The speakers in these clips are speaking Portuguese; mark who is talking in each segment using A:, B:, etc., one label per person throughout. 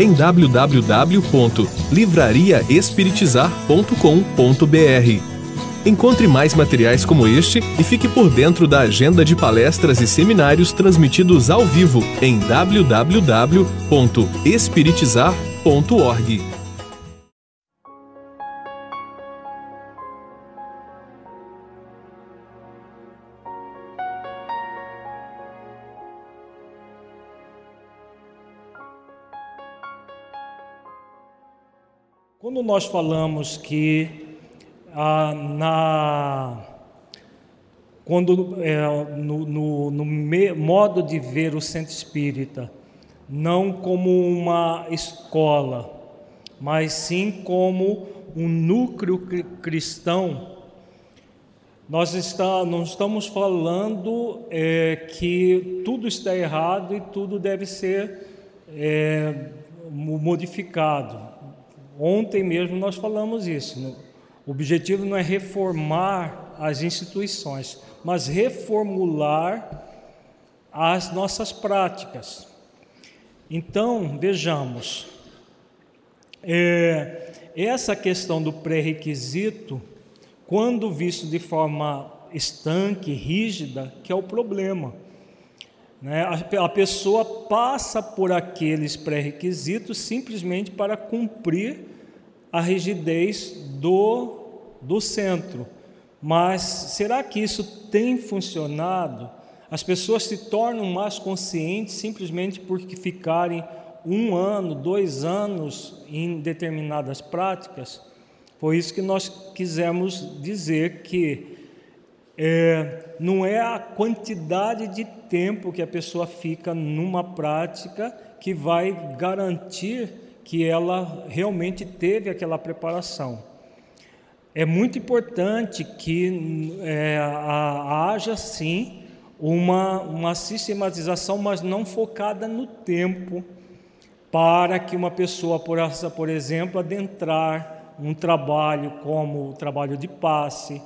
A: em www.livrariaespiritizar.com.br. Encontre mais materiais como este e fique por dentro da agenda de palestras e seminários transmitidos ao vivo em www.espiritizar.org.
B: nós falamos que ah, na, quando, é, no, no, no me, modo de ver o centro espírita, não como uma escola, mas sim como um núcleo cristão, nós está, não estamos falando é, que tudo está errado e tudo deve ser é, modificado. Ontem mesmo nós falamos isso. Né? O objetivo não é reformar as instituições, mas reformular as nossas práticas. Então, vejamos, é, essa questão do pré-requisito, quando visto de forma estanque, rígida, que é o problema. Né? A, a pessoa passa por aqueles pré-requisitos simplesmente para cumprir a rigidez do, do centro. Mas será que isso tem funcionado? As pessoas se tornam mais conscientes simplesmente porque ficarem um ano, dois anos em determinadas práticas? Foi isso que nós quisemos dizer que é, não é a quantidade de tempo que a pessoa fica numa prática que vai garantir que ela realmente teve aquela preparação. É muito importante que é, haja sim uma, uma sistematização, mas não focada no tempo, para que uma pessoa possa, por exemplo, adentrar um trabalho como o trabalho de passe,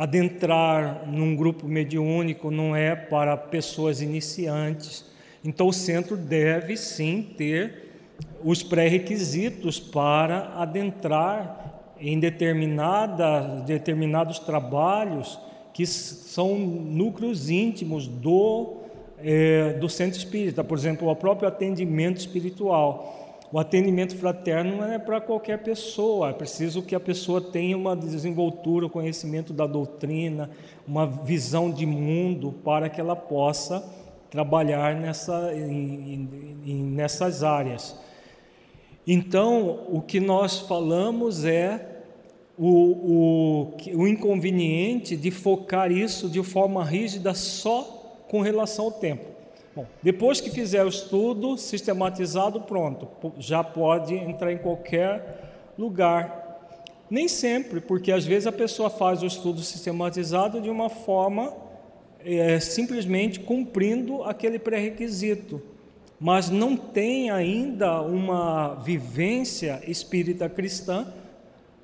B: adentrar num grupo mediúnico não é para pessoas iniciantes. Então, o centro deve sim ter os pré-requisitos para adentrar em determinada, determinados trabalhos que são núcleos íntimos do, é, do centro espírita, por exemplo, o próprio atendimento espiritual. O atendimento fraterno não é para qualquer pessoa, é preciso que a pessoa tenha uma desenvoltura, conhecimento da doutrina, uma visão de mundo para que ela possa trabalhar nessa, em, em, nessas áreas. Então, o que nós falamos é o, o, o inconveniente de focar isso de forma rígida só com relação ao tempo. Bom, depois que fizer o estudo sistematizado, pronto, já pode entrar em qualquer lugar. Nem sempre, porque às vezes a pessoa faz o estudo sistematizado de uma forma é, simplesmente cumprindo aquele pré-requisito, mas não tem ainda uma vivência espírita cristã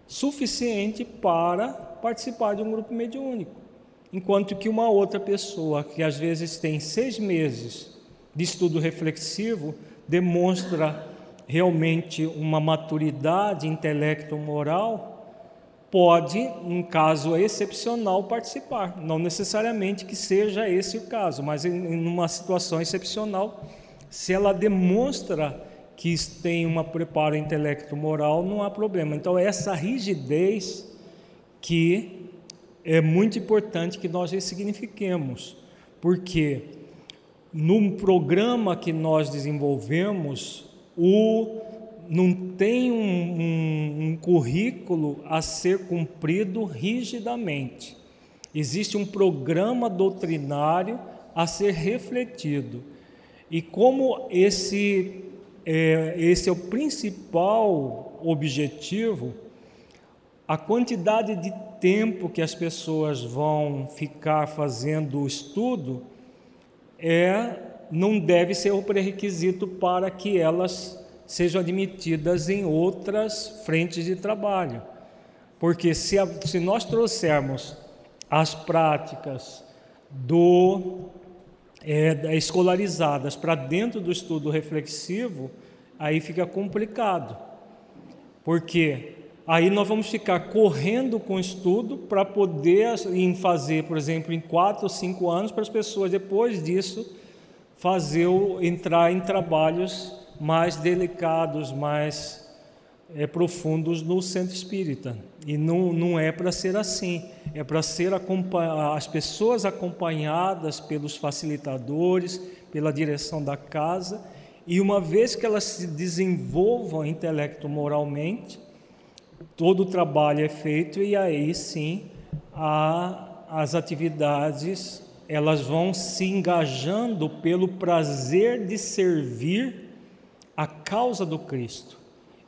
B: suficiente para participar de um grupo mediúnico. Enquanto que uma outra pessoa, que às vezes tem seis meses de estudo reflexivo, demonstra realmente uma maturidade intelecto-moral, pode, em caso excepcional, participar. Não necessariamente que seja esse o caso, mas em uma situação excepcional, se ela demonstra que tem uma preparo intelecto-moral, não há problema. Então, essa rigidez que é muito importante que nós ressignifiquemos, porque no programa que nós desenvolvemos, o, não tem um, um, um currículo a ser cumprido rigidamente. Existe um programa doutrinário a ser refletido. E como esse é, esse é o principal objetivo, a quantidade de tempo que as pessoas vão ficar fazendo o estudo é não deve ser o pré-requisito para que elas sejam admitidas em outras frentes de trabalho. Porque se, a, se nós trouxermos as práticas do é, escolarizadas para dentro do estudo reflexivo, aí fica complicado. Porque aí nós vamos ficar correndo com o estudo para poder em fazer, por exemplo, em quatro ou cinco anos, para as pessoas depois disso fazer entrar em trabalhos mais delicados, mais é, profundos no centro espírita. E não, não é para ser assim, é para ser as pessoas acompanhadas pelos facilitadores, pela direção da casa, e uma vez que elas se desenvolvam intelecto moralmente, todo o trabalho é feito e aí sim a, as atividades elas vão se engajando pelo prazer de servir a causa do Cristo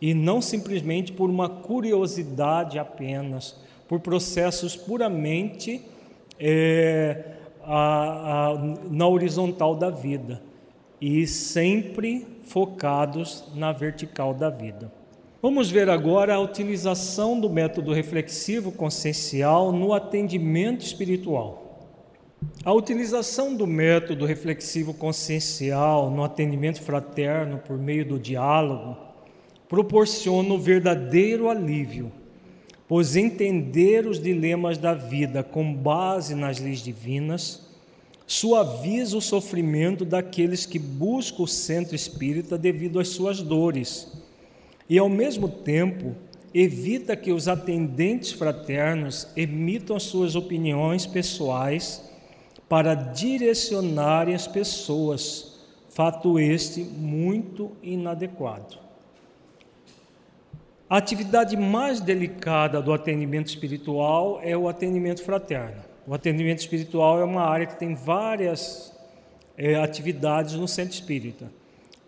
B: e não simplesmente por uma curiosidade apenas, por processos puramente é, a, a, na horizontal da vida e sempre focados na vertical da vida. Vamos ver agora a utilização do método reflexivo consciencial no atendimento espiritual. A utilização do método reflexivo consciencial no atendimento fraterno por meio do diálogo proporciona o verdadeiro alívio, pois entender os dilemas da vida com base nas leis divinas suaviza o sofrimento daqueles que buscam o centro espírita devido às suas dores e, ao mesmo tempo, evita que os atendentes fraternos emitam as suas opiniões pessoais para direcionarem as pessoas, fato este muito inadequado. A atividade mais delicada do atendimento espiritual é o atendimento fraterno. O atendimento espiritual é uma área que tem várias é, atividades no centro espírita: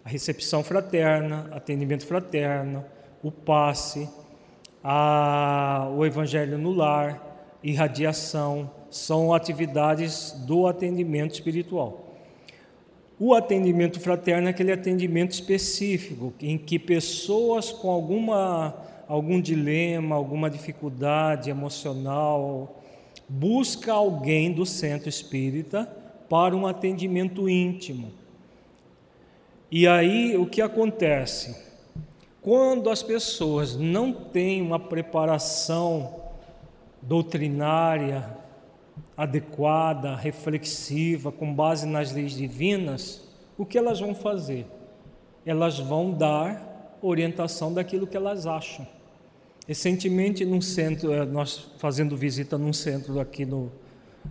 B: a recepção fraterna, atendimento fraterno, o passe, a, o evangelho no lar, irradiação, são atividades do atendimento espiritual. O atendimento fraterno é aquele atendimento específico em que pessoas com alguma algum dilema, alguma dificuldade emocional, busca alguém do centro espírita para um atendimento íntimo. E aí o que acontece? Quando as pessoas não têm uma preparação doutrinária, adequada, reflexiva, com base nas leis divinas, o que elas vão fazer? Elas vão dar orientação daquilo que elas acham. Recentemente, num centro, eh, nós fazendo visita num centro aqui no,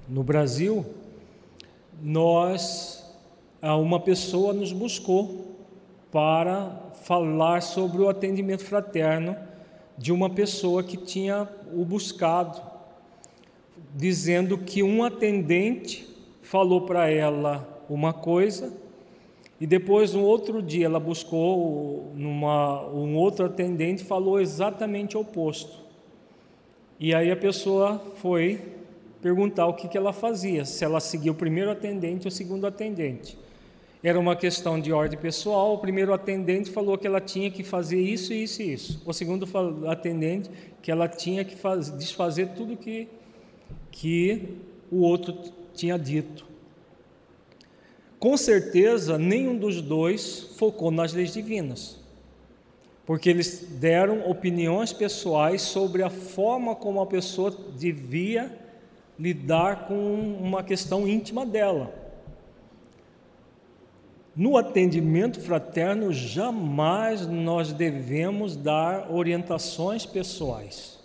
B: no Brasil, nós, uma pessoa nos buscou para falar sobre o atendimento fraterno de uma pessoa que tinha o buscado dizendo que um atendente falou para ela uma coisa e depois no outro dia ela buscou numa, um outro atendente falou exatamente o oposto. E aí a pessoa foi perguntar o que, que ela fazia, se ela seguia o primeiro atendente ou o segundo atendente. Era uma questão de ordem pessoal. O primeiro atendente falou que ela tinha que fazer isso, isso e isso. O segundo atendente que ela tinha que fazer, desfazer tudo que que o outro tinha dito. Com certeza, nenhum dos dois focou nas leis divinas, porque eles deram opiniões pessoais sobre a forma como a pessoa devia lidar com uma questão íntima dela. No atendimento fraterno, jamais nós devemos dar orientações pessoais.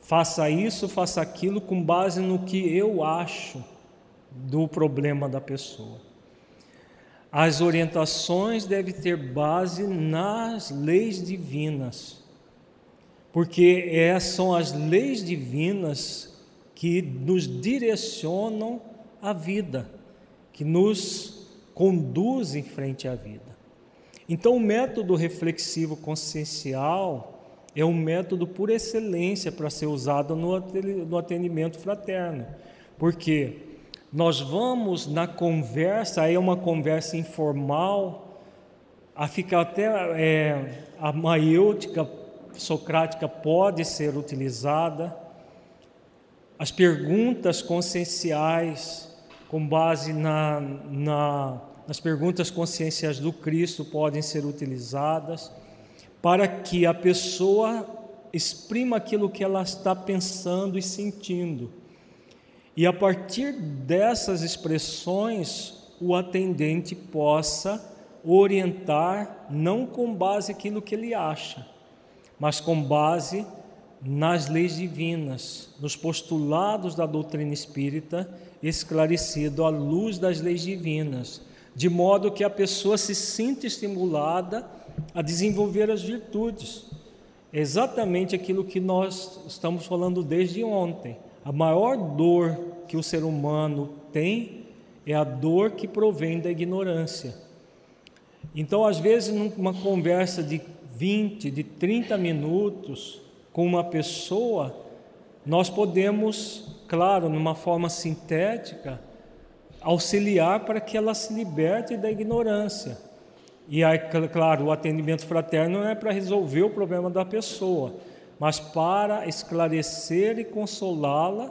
B: Faça isso, faça aquilo com base no que eu acho do problema da pessoa. As orientações devem ter base nas leis divinas, porque é, são as leis divinas que nos direcionam a vida, que nos conduzem frente à vida. Então, o método reflexivo consciencial é um método por excelência para ser usado no atendimento fraterno, porque nós vamos na conversa, aí é uma conversa informal, a ficar até é, a maiêutica socrática pode ser utilizada, as perguntas conscienciais, com base na, na as perguntas conscienciais do Cristo podem ser utilizadas para que a pessoa exprima aquilo que ela está pensando e sentindo. E a partir dessas expressões, o atendente possa orientar não com base aquilo que ele acha, mas com base nas leis divinas, nos postulados da doutrina espírita, esclarecido à luz das leis divinas, de modo que a pessoa se sinta estimulada a desenvolver as virtudes. É exatamente aquilo que nós estamos falando desde ontem. A maior dor que o ser humano tem é a dor que provém da ignorância. Então, às vezes, numa conversa de 20, de 30 minutos com uma pessoa, nós podemos, claro, numa forma sintética, auxiliar para que ela se liberte da ignorância. E aí, claro, o atendimento fraterno não é para resolver o problema da pessoa, mas para esclarecer e consolá-la,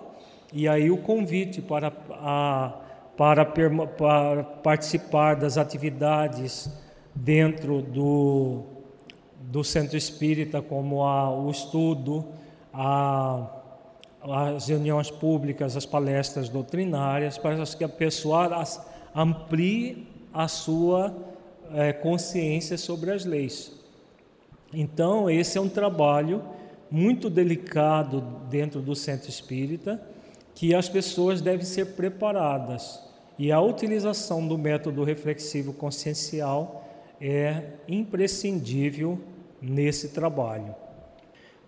B: e aí o convite para, a, para, para participar das atividades dentro do, do centro espírita, como a, o estudo, a as reuniões públicas, as palestras doutrinárias, para que a pessoa amplie a sua é, consciência sobre as leis. Então, esse é um trabalho muito delicado dentro do centro espírita, que as pessoas devem ser preparadas. E a utilização do método reflexivo consciencial é imprescindível nesse trabalho.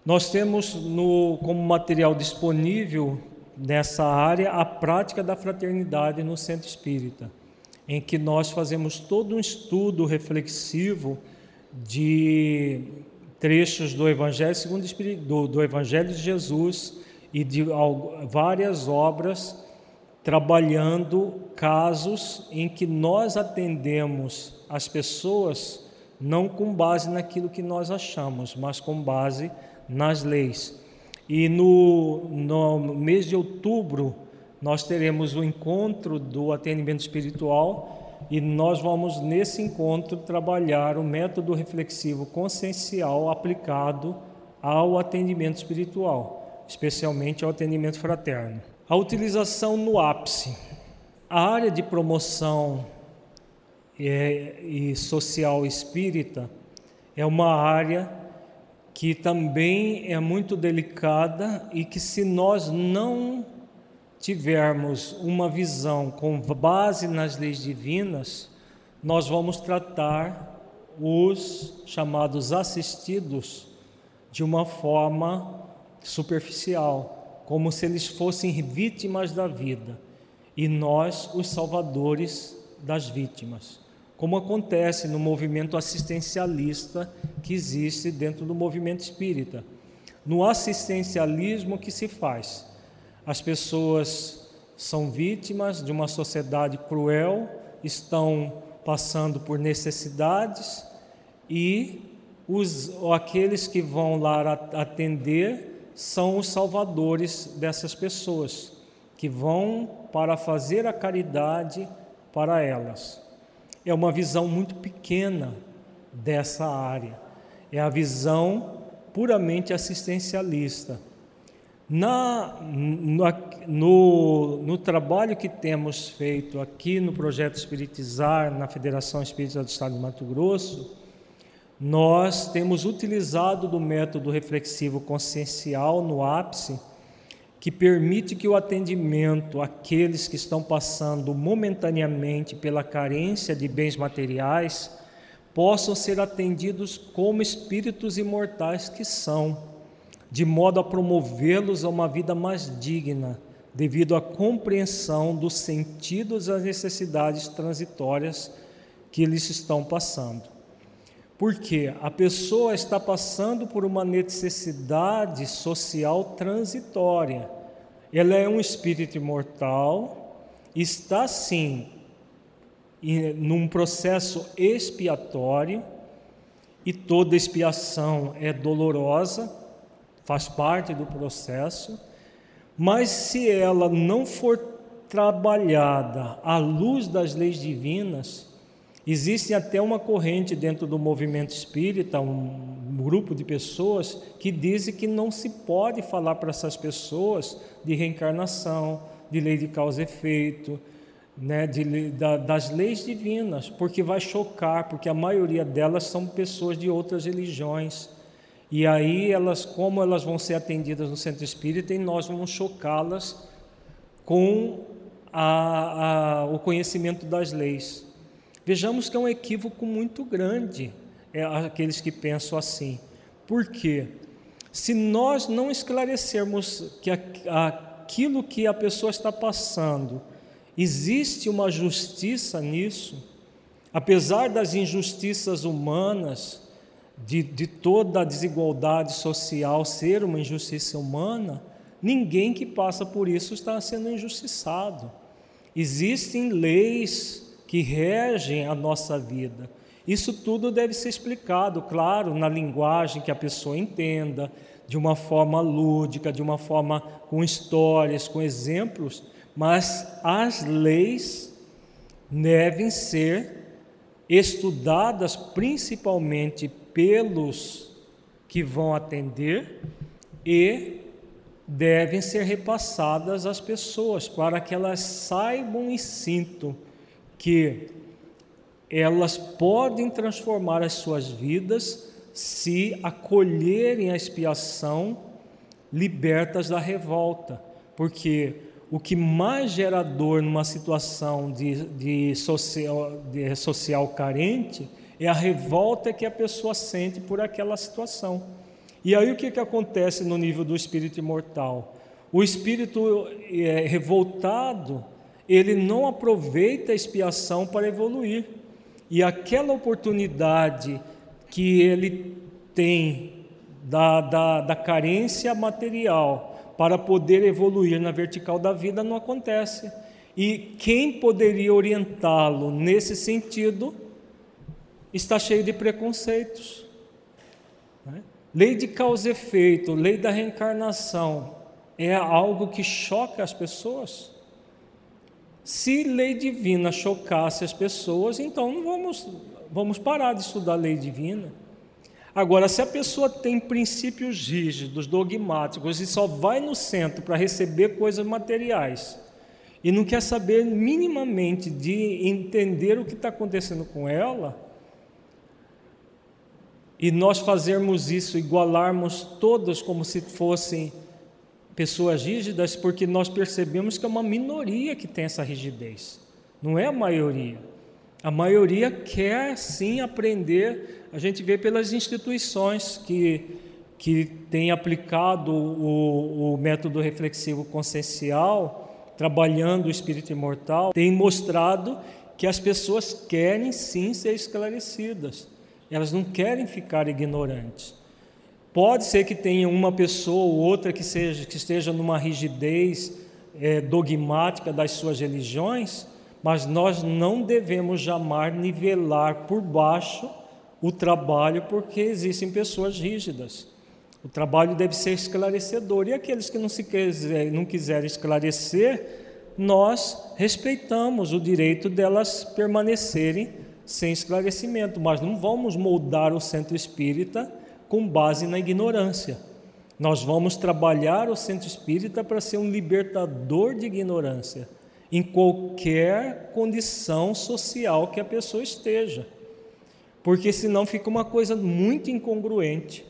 B: Nós temos no, como material disponível nessa área a prática da fraternidade no centro espírita, em que nós fazemos todo um estudo reflexivo de trechos do Evangelho segundo do, do Evangelho de Jesus e de várias obras trabalhando casos em que nós atendemos as pessoas não com base naquilo que nós achamos, mas com base nas leis. E no, no mês de outubro, nós teremos o encontro do atendimento espiritual e nós vamos, nesse encontro, trabalhar o método reflexivo consciencial aplicado ao atendimento espiritual, especialmente ao atendimento fraterno. A utilização no ápice. A área de promoção é, e social espírita é uma área que também é muito delicada e que, se nós não tivermos uma visão com base nas leis divinas, nós vamos tratar os chamados assistidos de uma forma superficial, como se eles fossem vítimas da vida e nós os salvadores das vítimas como acontece no movimento assistencialista que existe dentro do movimento espírita. No assistencialismo que se faz, as pessoas são vítimas de uma sociedade cruel, estão passando por necessidades e os, aqueles que vão lá atender são os salvadores dessas pessoas, que vão para fazer a caridade para elas é uma visão muito pequena dessa área. É a visão puramente assistencialista. Na, no, no, trabalho que temos feito aqui no Projeto Espiritizar, na Federação Espírita do Estado de Mato Grosso, nós temos utilizado do método reflexivo consciencial no ápice que permite que o atendimento àqueles que estão passando momentaneamente pela carência de bens materiais possam ser atendidos como espíritos imortais que são, de modo a promovê-los a uma vida mais digna, devido à compreensão dos sentidos das necessidades transitórias que eles estão passando. Porque a pessoa está passando por uma necessidade social transitória. Ela é um espírito imortal, está sim num processo expiatório, e toda expiação é dolorosa, faz parte do processo, mas se ela não for trabalhada à luz das leis divinas, existe até uma corrente dentro do movimento espírita, um grupo de pessoas que dizem que não se pode falar para essas pessoas de reencarnação, de lei de causa e efeito, né, de, da, das leis divinas, porque vai chocar, porque a maioria delas são pessoas de outras religiões. E aí elas, como elas vão ser atendidas no centro espírita, e nós vamos chocá-las com a, a, o conhecimento das leis. Vejamos que é um equívoco muito grande é, aqueles que pensam assim. Por quê? Se nós não esclarecermos que aquilo que a pessoa está passando Existe uma justiça nisso, apesar das injustiças humanas, de, de toda a desigualdade social ser uma injustiça humana, ninguém que passa por isso está sendo injustiçado. Existem leis que regem a nossa vida. Isso tudo deve ser explicado, claro, na linguagem que a pessoa entenda, de uma forma lúdica, de uma forma com histórias, com exemplos, mas as leis devem ser estudadas principalmente pelos que vão atender e devem ser repassadas às pessoas para que elas saibam e sintam que elas podem transformar as suas vidas se acolherem a expiação libertas da revolta, porque o que mais gera dor numa situação de, de, social, de social carente é a revolta que a pessoa sente por aquela situação. E aí o que, que acontece no nível do espírito imortal? O espírito é, revoltado, ele não aproveita a expiação para evoluir. E aquela oportunidade que ele tem da, da, da carência material, para poder evoluir na vertical da vida não acontece. E quem poderia orientá-lo nesse sentido está cheio de preconceitos. Né? Lei de causa e efeito, lei da reencarnação, é algo que choca as pessoas. Se lei divina chocasse as pessoas, então não vamos, vamos parar de estudar lei divina. Agora, se a pessoa tem princípios rígidos, dogmáticos e só vai no centro para receber coisas materiais e não quer saber minimamente de entender o que está acontecendo com ela, e nós fazermos isso, igualarmos todos como se fossem pessoas rígidas, porque nós percebemos que é uma minoria que tem essa rigidez, não é a maioria. A maioria quer sim aprender, a gente vê pelas instituições que, que têm aplicado o, o método reflexivo consciencial, trabalhando o espírito imortal, tem mostrado que as pessoas querem sim ser esclarecidas, elas não querem ficar ignorantes. Pode ser que tenha uma pessoa ou outra que, seja, que esteja numa rigidez é, dogmática das suas religiões, mas nós não devemos jamais nivelar por baixo o trabalho, porque existem pessoas rígidas. O trabalho deve ser esclarecedor, e aqueles que não, se quiser, não quiserem esclarecer, nós respeitamos o direito delas permanecerem sem esclarecimento, mas não vamos moldar o centro espírita com base na ignorância. Nós vamos trabalhar o centro espírita para ser um libertador de ignorância em qualquer condição social que a pessoa esteja, porque senão fica uma coisa muito incongruente.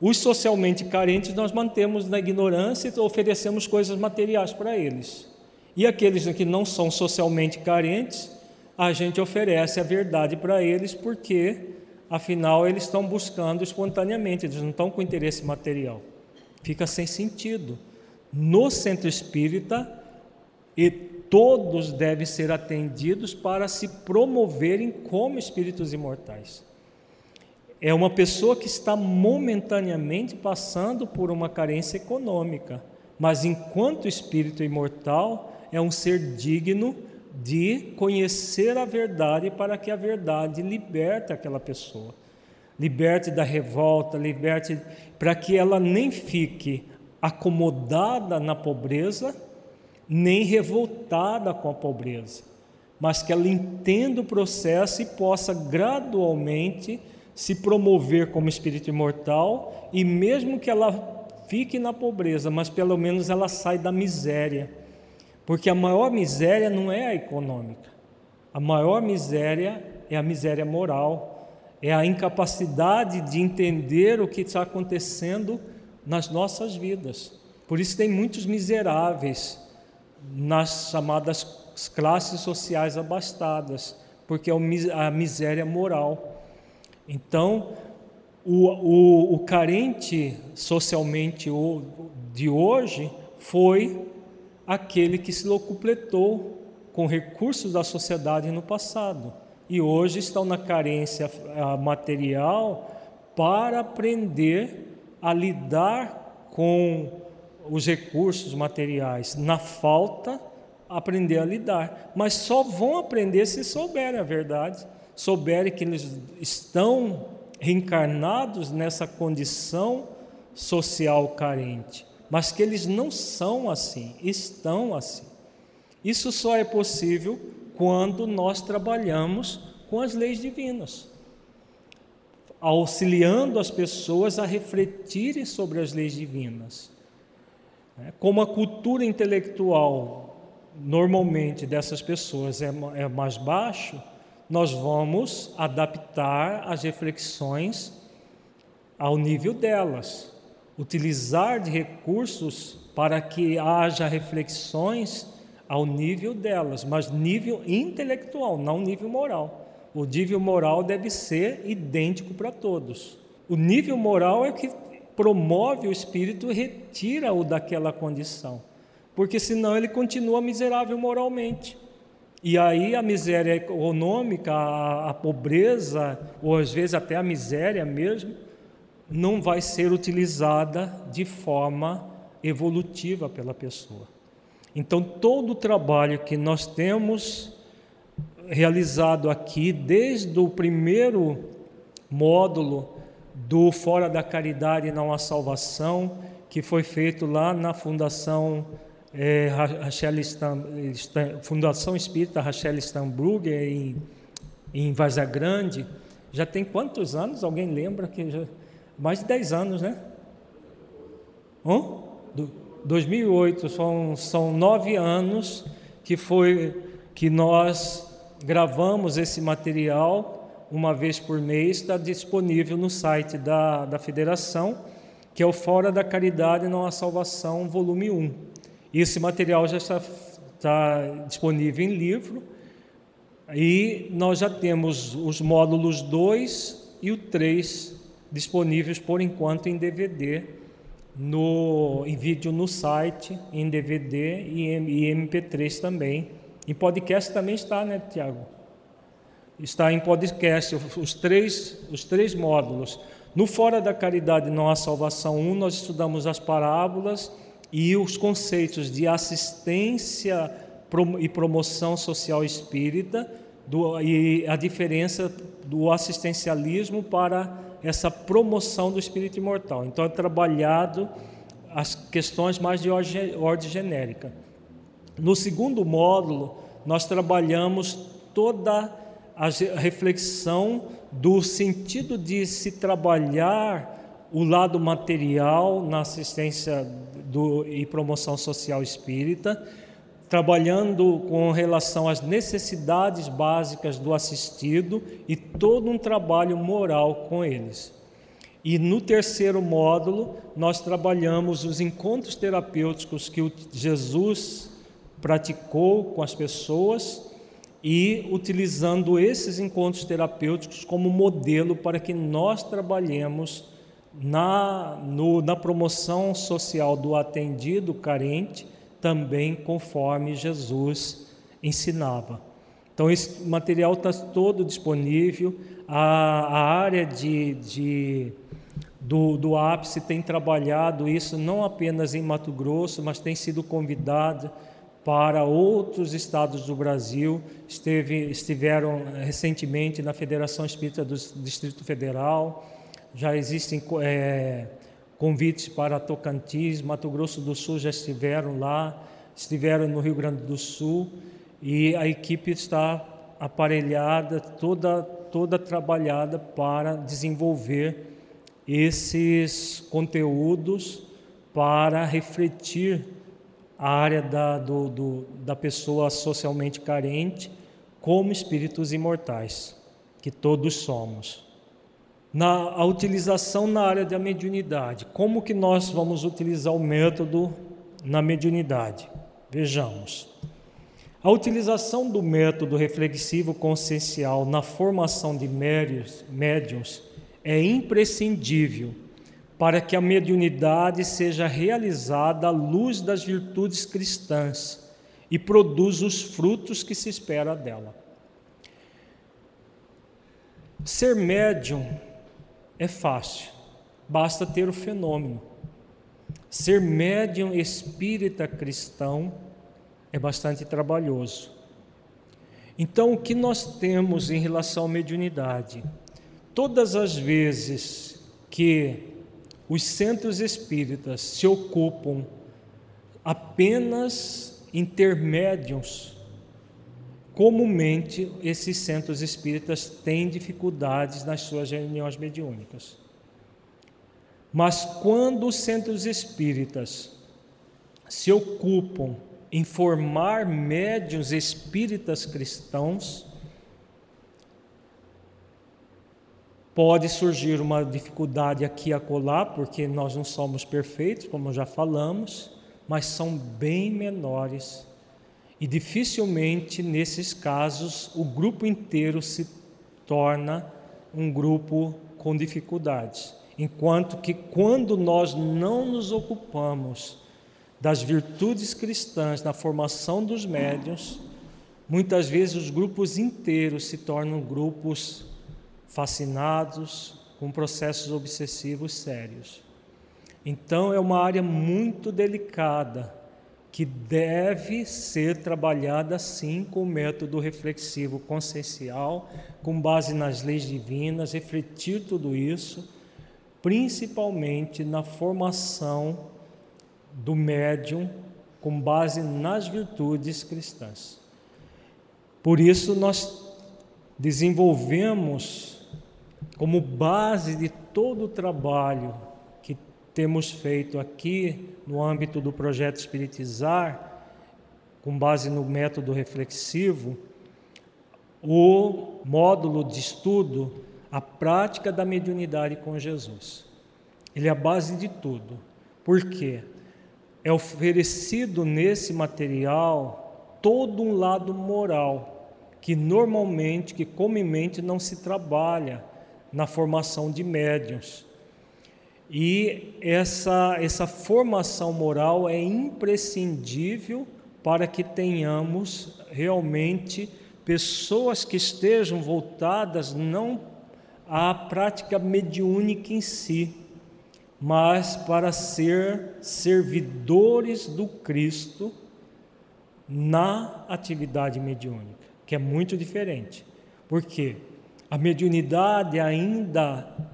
B: Os socialmente carentes nós mantemos na ignorância e oferecemos coisas materiais para eles. E aqueles que não são socialmente carentes, a gente oferece a verdade para eles porque, afinal, eles estão buscando espontaneamente, eles não estão com interesse material. Fica sem sentido. No centro espírita, e todos devem ser atendidos para se promoverem como espíritos imortais. é uma pessoa que está momentaneamente passando por uma carência econômica, mas enquanto espírito imortal, é um ser digno de conhecer a verdade para que a verdade liberte aquela pessoa. Liberte da revolta, liberte para que ela nem fique acomodada na pobreza, nem revoltada com a pobreza, mas que ela entenda o processo e possa gradualmente se promover como espírito imortal e mesmo que ela fique na pobreza, mas pelo menos ela sai da miséria. Porque a maior miséria não é a econômica. A maior miséria é a miséria moral, é a incapacidade de entender o que está acontecendo nas nossas vidas. Por isso tem muitos miseráveis nas chamadas classes sociais abastadas, porque é a miséria moral. Então, o, o, o carente socialmente de hoje foi aquele que se locupletou com recursos da sociedade no passado e hoje estão na carência material para aprender a lidar com os recursos materiais. Na falta, aprender a lidar. Mas só vão aprender se souberem a verdade, souberem que eles estão reencarnados nessa condição social carente, mas que eles não são assim, estão assim. Isso só é possível quando nós trabalhamos com as leis divinas, auxiliando as pessoas a refletirem sobre as leis divinas. É, como a cultura intelectual normalmente dessas pessoas é, é mais baixo, nós vamos adaptar as reflexões ao nível delas, utilizar de recursos para que haja reflexões ao nível delas, mas nível intelectual, não nível moral. O nível moral deve ser idêntico para todos. O nível moral é que promove o espírito e retira-o daquela condição, porque senão ele continua miserável moralmente. E aí a miséria econômica, a, a pobreza, ou às vezes até a miséria mesmo, não vai ser utilizada de forma evolutiva pela pessoa. Então, todo o trabalho que nós temos realizado aqui, desde o primeiro módulo do Fora da Caridade Não Há Salvação, que foi feito lá na Fundação é, Rachel Stam, Fundação Espírita Rachel Stambrugger em, em Vaza Grande, já tem quantos anos? Alguém lembra que já, mais de 10 anos, né? Hum? Do, 2008, são, são nove anos que foi que nós gravamos esse material uma vez por mês, está disponível no site da, da federação, que é o Fora da Caridade Não Há Salvação, volume 1. Esse material já está, está disponível em livro e nós já temos os módulos 2 e o 3 disponíveis por enquanto em DVD, no, em vídeo no site, em DVD e, e MP3 também. Em podcast também está, né, Tiago? Está em podcast os três, os três módulos. No Fora da Caridade Não Há Salvação 1, nós estudamos as parábolas e os conceitos de assistência e promoção social espírita do, e a diferença do assistencialismo para essa promoção do espírito imortal. Então é trabalhado as questões mais de ordem genérica. No segundo módulo, nós trabalhamos toda a reflexão do sentido de se trabalhar o lado material na assistência do, e promoção social espírita, trabalhando com relação às necessidades básicas do assistido e todo um trabalho moral com eles. E no terceiro módulo, nós trabalhamos os encontros terapêuticos que Jesus praticou com as pessoas e utilizando esses encontros terapêuticos como modelo para que nós trabalhemos na, no, na promoção social do atendido carente, também conforme Jesus ensinava. Então, esse material está todo disponível. A, a área de, de, do, do ápice tem trabalhado isso não apenas em Mato Grosso, mas tem sido convidada para outros estados do Brasil. Esteve, estiveram recentemente na Federação Espírita do Distrito Federal. Já existem é, convites para Tocantins, Mato Grosso do Sul já estiveram lá, estiveram no Rio Grande do Sul e a equipe está aparelhada, toda, toda trabalhada para desenvolver esses conteúdos para refletir a área da, do, do, da pessoa socialmente carente como espíritos imortais, que todos somos. Na utilização na área da mediunidade, como que nós vamos utilizar o método na mediunidade? Vejamos. A utilização do método reflexivo consciencial na formação de médios é imprescindível para que a mediunidade seja realizada à luz das virtudes cristãs e produza os frutos que se espera dela. Ser médium é fácil, basta ter o fenômeno. Ser médium espírita cristão é bastante trabalhoso. Então, o que nós temos em relação à mediunidade? Todas as vezes que os centros espíritas se ocupam apenas intermédios. Comumente, esses centros espíritas têm dificuldades nas suas reuniões mediúnicas. Mas quando os centros espíritas se ocupam em formar médiuns espíritas cristãos, Pode surgir uma dificuldade aqui e acolá, porque nós não somos perfeitos, como já falamos, mas são bem menores. E dificilmente, nesses casos, o grupo inteiro se torna um grupo com dificuldades. Enquanto que, quando nós não nos ocupamos das virtudes cristãs na formação dos médios, muitas vezes os grupos inteiros se tornam grupos fascinados com processos obsessivos sérios. Então, é uma área muito delicada que deve ser trabalhada sim com o método reflexivo consciencial, com base nas leis divinas, refletir tudo isso, principalmente na formação do médium com base nas virtudes cristãs. Por isso nós desenvolvemos como base de todo o trabalho temos feito aqui no âmbito do projeto Espiritizar, com base no método reflexivo, o módulo de estudo, a prática da mediunidade com Jesus. Ele é a base de tudo. Por quê? É oferecido nesse material todo um lado moral que normalmente, que comumente não se trabalha na formação de médiuns. E essa, essa formação moral é imprescindível para que tenhamos realmente pessoas que estejam voltadas não à prática mediúnica em si, mas para ser servidores do Cristo na atividade mediúnica, que é muito diferente. Por quê? A mediunidade ainda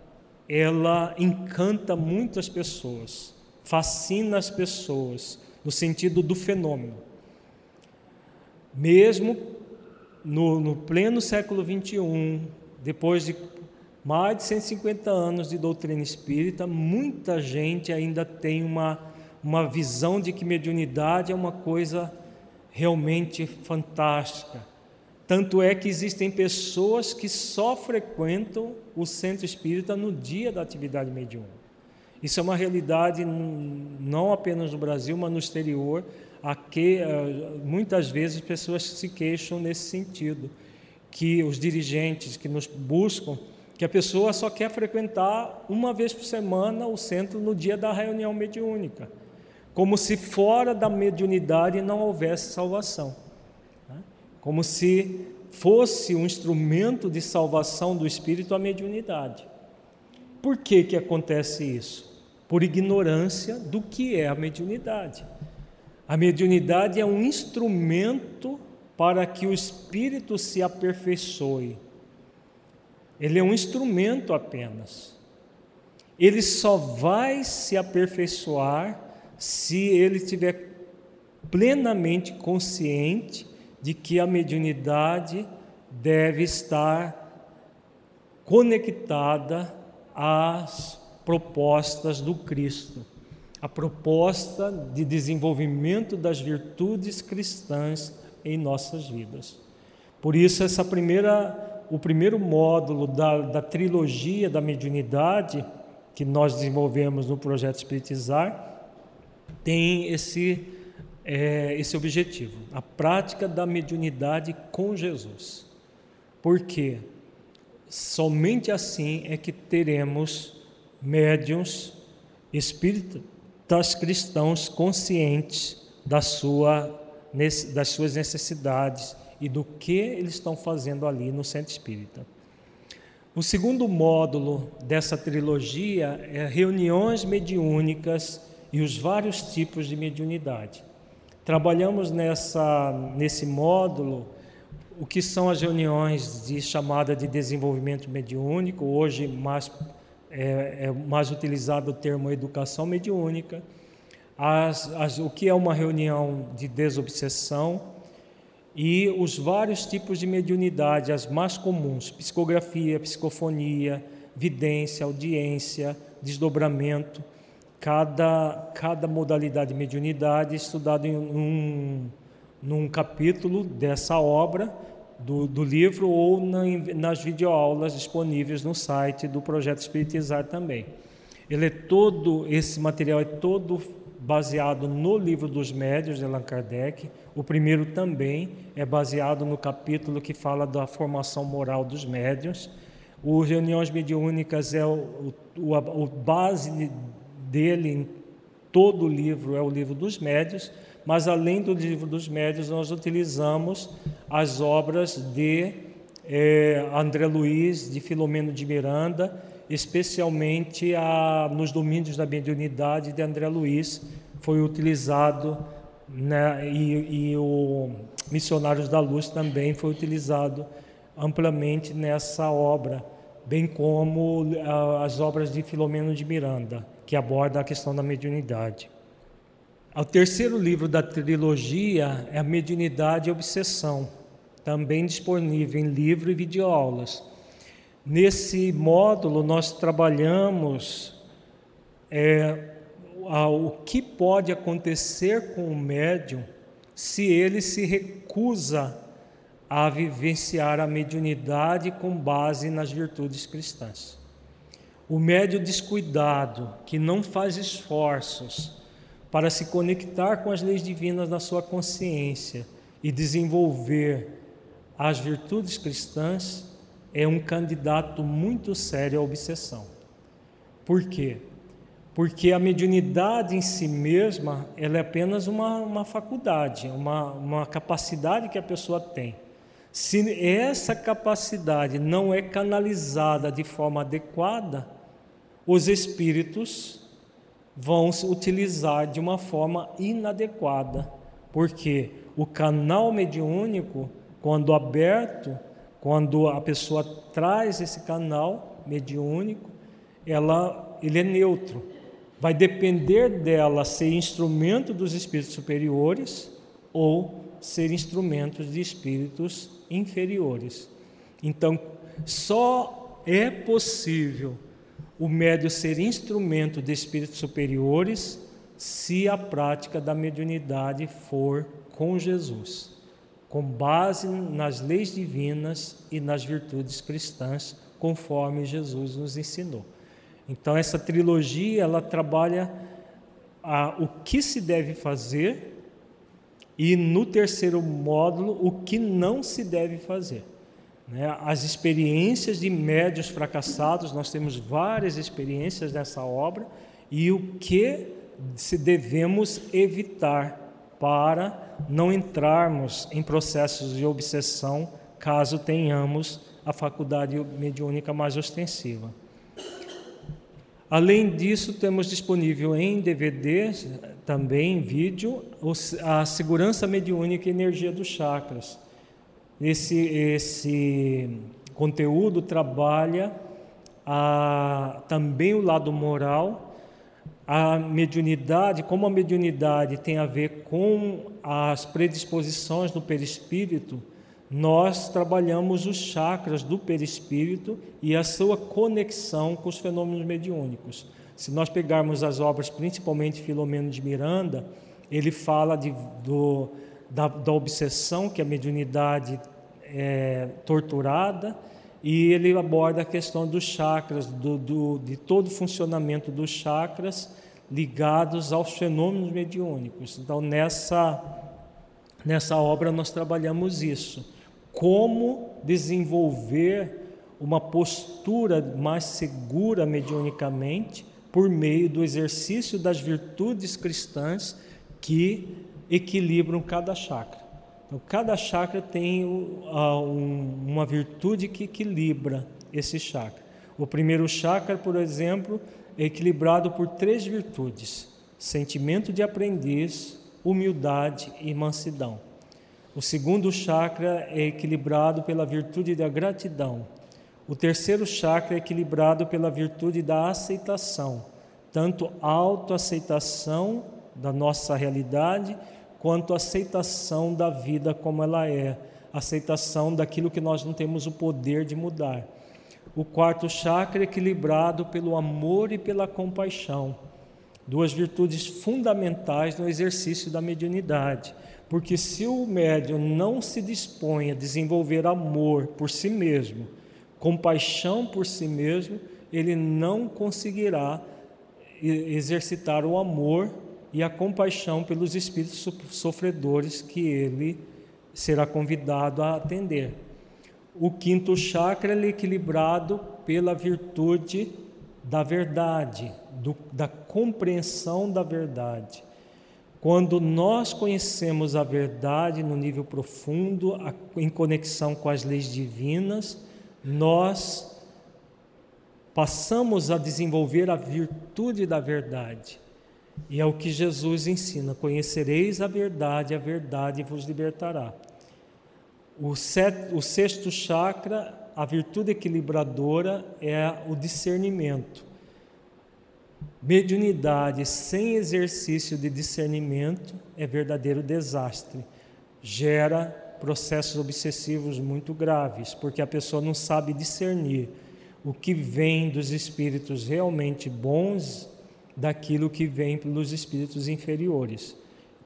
B: ela encanta muitas pessoas, fascina as pessoas no sentido do fenômeno. Mesmo no, no pleno século XXI, depois de mais de 150 anos de doutrina espírita, muita gente ainda tem uma, uma visão de que mediunidade é uma coisa realmente fantástica, tanto é que existem pessoas que só frequentam o centro espírita no dia da atividade mediúnica. Isso é uma realidade não apenas no Brasil, mas no exterior, a que eh, muitas vezes pessoas se queixam nesse sentido, que os dirigentes que nos buscam, que a pessoa só quer frequentar uma vez por semana o centro no dia da reunião mediúnica, como se fora da mediunidade não houvesse salvação como se fosse um instrumento de salvação do espírito a mediunidade. Por que que acontece isso? Por ignorância do que é a mediunidade. A mediunidade é um instrumento para que o espírito se aperfeiçoe. Ele é um instrumento apenas. Ele só vai se aperfeiçoar se ele estiver plenamente consciente de que a mediunidade deve estar conectada às propostas do Cristo, a proposta de desenvolvimento das virtudes cristãs em nossas vidas. Por isso essa primeira, o primeiro módulo da, da trilogia da mediunidade que nós desenvolvemos no projeto Espiritizar tem esse é, esse objetivo, a prática da mediunidade com Jesus. Porque somente assim é que teremos médiums espíritas cristãos conscientes da sua, das suas necessidades e do que eles estão fazendo ali no centro espírita. O segundo módulo dessa trilogia é reuniões mediúnicas e os vários tipos de mediunidade. Trabalhamos nessa, nesse módulo o que são as reuniões de chamada de desenvolvimento mediúnico, hoje mais, é, é mais utilizado o termo educação mediúnica, as, as, o que é uma reunião de desobsessão e os vários tipos de mediunidade, as mais comuns, psicografia, psicofonia, vidência, audiência, desdobramento, cada, cada modalidade de mediunidade estudado em um, num capítulo dessa obra do, do livro ou na, nas videoaulas disponíveis no site do Projeto Espiritizar também. Ele é todo, esse material é todo baseado no livro dos médios de Allan Kardec. O primeiro também é baseado no capítulo que fala da formação moral dos médios. O Reuniões Mediúnicas é o, o, o base dele em todo o livro é o livro dos médios, mas além do livro dos médios, nós utilizamos as obras de é, André Luiz, de Filomeno de Miranda, especialmente a, nos domínios da mediunidade de André Luiz, foi utilizado, né, e, e o Missionários da Luz também foi utilizado amplamente nessa obra, bem como as obras de Filomeno de Miranda que aborda a questão da mediunidade. O terceiro livro da trilogia é a Mediunidade e Obsessão, também disponível em livro e videoaulas. Nesse módulo, nós trabalhamos é, o que pode acontecer com o médium se ele se recusa a vivenciar a mediunidade com base nas virtudes cristãs. O médio descuidado, que não faz esforços para se conectar com as leis divinas na sua consciência e desenvolver as virtudes cristãs, é um candidato muito sério à obsessão. Por quê? Porque a mediunidade em si mesma ela é apenas uma, uma faculdade, uma, uma capacidade que a pessoa tem. Se essa capacidade não é canalizada de forma adequada, os espíritos vão se utilizar de uma forma inadequada, porque o canal mediúnico, quando aberto, quando a pessoa traz esse canal mediúnico, ela, ele é neutro. Vai depender dela ser instrumento dos espíritos superiores ou ser instrumento de espíritos inferiores. Então, só é possível o médio ser instrumento de espíritos superiores se a prática da mediunidade for com Jesus, com base nas leis divinas e nas virtudes cristãs, conforme Jesus nos ensinou. Então essa trilogia ela trabalha a, o que se deve fazer e no terceiro módulo o que não se deve fazer. Né? As experiências de médios fracassados, nós temos várias experiências nessa obra, e o que se devemos evitar para não entrarmos em processos de obsessão caso tenhamos a faculdade mediúnica mais ostensiva. Além disso, temos disponível em DVD, também em vídeo, a segurança mediúnica e energia dos chakras. Esse, esse conteúdo trabalha a, também o lado moral, a mediunidade, como a mediunidade tem a ver com as predisposições do perispírito, nós trabalhamos os chakras do perispírito e a sua conexão com os fenômenos mediúnicos. Se nós pegarmos as obras, principalmente Filomeno de Miranda, ele fala de, do, da, da, obsessão que a mediunidade é torturada e ele aborda a questão dos chakras, do, do, de todo o funcionamento dos chakras ligados aos fenômenos mediúnicos. Então, nessa, nessa obra, nós trabalhamos isso como desenvolver uma postura mais segura mediunicamente por meio do exercício das virtudes cristãs que equilibram cada chakra. Então, cada chakra tem uma virtude que equilibra esse chakra. O primeiro chakra, por exemplo, é equilibrado por três virtudes: sentimento de aprendiz, humildade e mansidão. O segundo chakra é equilibrado pela virtude da gratidão. O terceiro chakra é equilibrado pela virtude da aceitação, tanto autoaceitação da nossa realidade, quanto aceitação da vida como ela é, aceitação daquilo que nós não temos o poder de mudar. O quarto chakra é equilibrado pelo amor e pela compaixão, duas virtudes fundamentais no exercício da mediunidade. Porque se o médium não se dispõe a desenvolver amor por si mesmo, compaixão por si mesmo, ele não conseguirá exercitar o amor e a compaixão pelos espíritos sofredores que ele será convidado a atender. O quinto chakra é equilibrado pela virtude da verdade, do, da compreensão da verdade. Quando nós conhecemos a verdade no nível profundo, a, em conexão com as leis divinas, nós passamos a desenvolver a virtude da verdade. E é o que Jesus ensina: conhecereis a verdade, a verdade vos libertará. O, set, o sexto chakra, a virtude equilibradora, é o discernimento. Mediunidade sem exercício de discernimento é verdadeiro desastre. Gera processos obsessivos muito graves, porque a pessoa não sabe discernir o que vem dos espíritos realmente bons daquilo que vem pelos espíritos inferiores.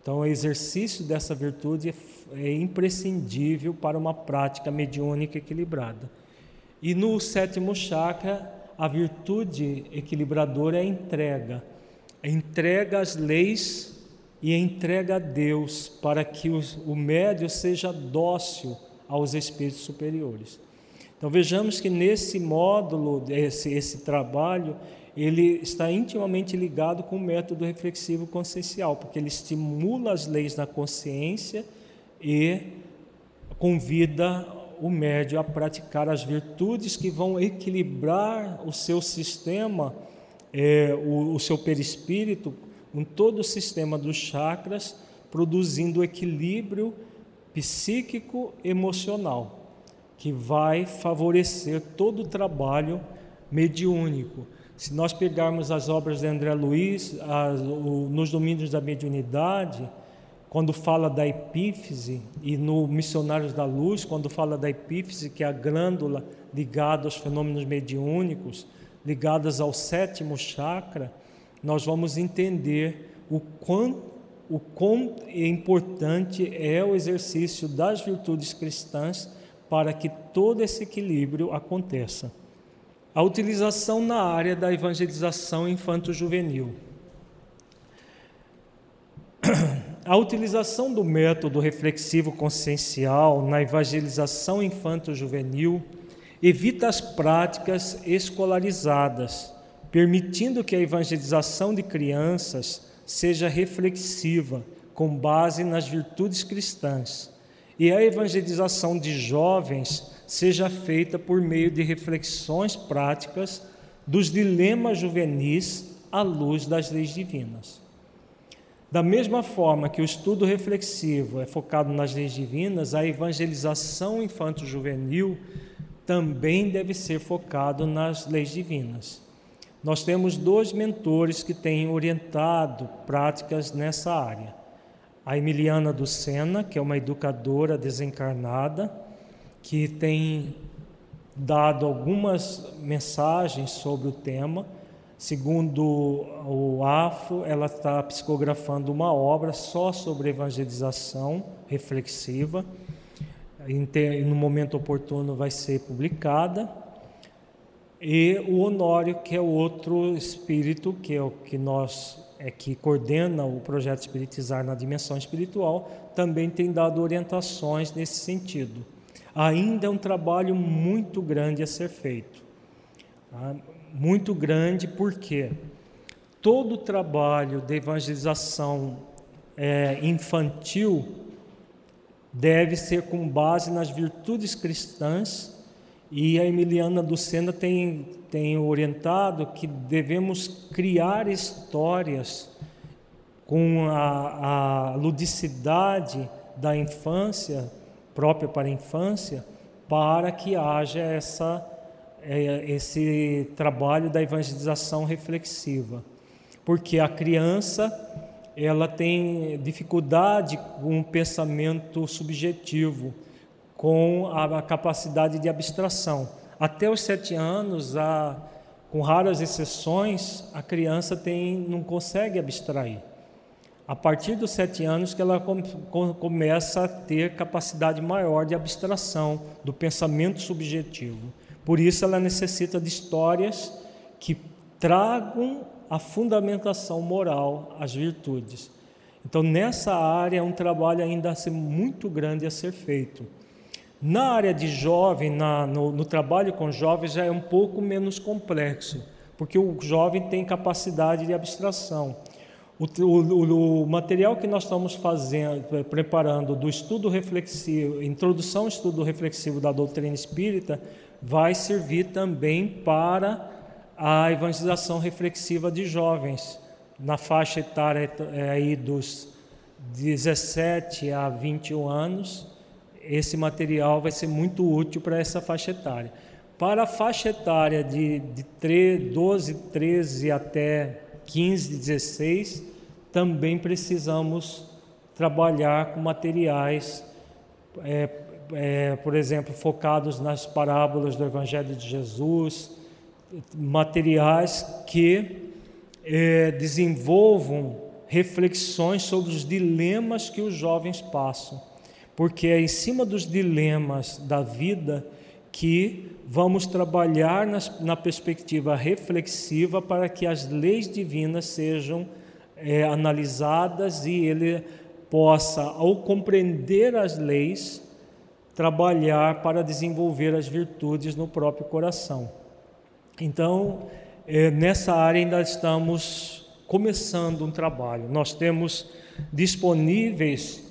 B: Então, o exercício dessa virtude é imprescindível para uma prática mediúnica equilibrada. E no sétimo chakra, a virtude equilibradora é a entrega. A entrega às leis e entrega a Deus para que o médio seja dócil aos espíritos superiores. Então vejamos que nesse módulo, esse, esse trabalho, ele está intimamente ligado com o método reflexivo consciencial, porque ele estimula as leis da consciência e convida o médio a praticar as virtudes que vão equilibrar o seu sistema, é, o, o seu perispírito, com todo o sistema dos chakras, produzindo equilíbrio psíquico emocional, que vai favorecer todo o trabalho mediúnico. Se nós pegarmos as obras de André Luiz, as, o, nos domínios da mediunidade, quando fala da epífise, e no Missionários da Luz, quando fala da epífise, que é a glândula ligada aos fenômenos mediúnicos, ligadas ao sétimo chakra, nós vamos entender o quão, o quão importante é o exercício das virtudes cristãs para que todo esse equilíbrio aconteça. A utilização na área da evangelização infanto-juvenil. A utilização do método reflexivo consciencial na evangelização infanto-juvenil evita as práticas escolarizadas, permitindo que a evangelização de crianças seja reflexiva, com base nas virtudes cristãs. e a evangelização de jovens seja feita por meio de reflexões práticas dos dilemas juvenis à luz das leis divinas. Da mesma forma que o estudo reflexivo é focado nas leis divinas, a evangelização infanto-juvenil também deve ser focado nas leis divinas. Nós temos dois mentores que têm orientado práticas nessa área. A Emiliana do Sena, que é uma educadora desencarnada, que tem dado algumas mensagens sobre o tema. Segundo o AFO, ela está psicografando uma obra só sobre evangelização reflexiva. No momento oportuno vai ser publicada. E o Honório, que é outro espírito, que é o que nós é que coordena o projeto Espiritizar na dimensão espiritual, também tem dado orientações nesse sentido ainda é um trabalho muito grande a ser feito. Tá? Muito grande porque todo o trabalho de evangelização é, infantil deve ser com base nas virtudes cristãs e a Emiliana do Sena tem, tem orientado que devemos criar histórias com a, a ludicidade da infância própria para a infância, para que haja essa, é, esse trabalho da evangelização reflexiva. Porque a criança ela tem dificuldade com o pensamento subjetivo, com a, capacidade de abstração. Até os sete anos, a, com raras exceções, a criança tem, não consegue abstrair. A partir dos sete anos que ela começa a ter capacidade maior de abstração do pensamento subjetivo. Por isso ela necessita de histórias que tragam a fundamentação moral às virtudes. Então nessa área é um trabalho ainda muito grande a ser feito. Na área de jovem, na, no, no trabalho com jovens já é um pouco menos complexo, porque o jovem tem capacidade de abstração. O, o, o, material que nós estamos fazendo, preparando do estudo reflexivo, introdução ao estudo reflexivo da doutrina espírita, vai servir também para a evangelização reflexiva de jovens, na faixa etária eh, aí dos 17 a 21 anos. Esse material vai ser muito útil para essa faixa etária. Para a faixa etária de, de 3, 12, 13 até 15, 16, também precisamos trabalhar com materiais, é, é, por exemplo, focados nas parábolas do Evangelho de Jesus, materiais que é, desenvolvam reflexões sobre os dilemas que os jovens passam, porque é em cima dos dilemas da vida que vamos trabalhar nas, na perspectiva reflexiva para que as leis divinas sejam é, analisadas e ele possa, ao compreender as leis, trabalhar para desenvolver as virtudes no próprio coração. Então, é, nessa área ainda estamos começando um trabalho. Nós temos disponíveis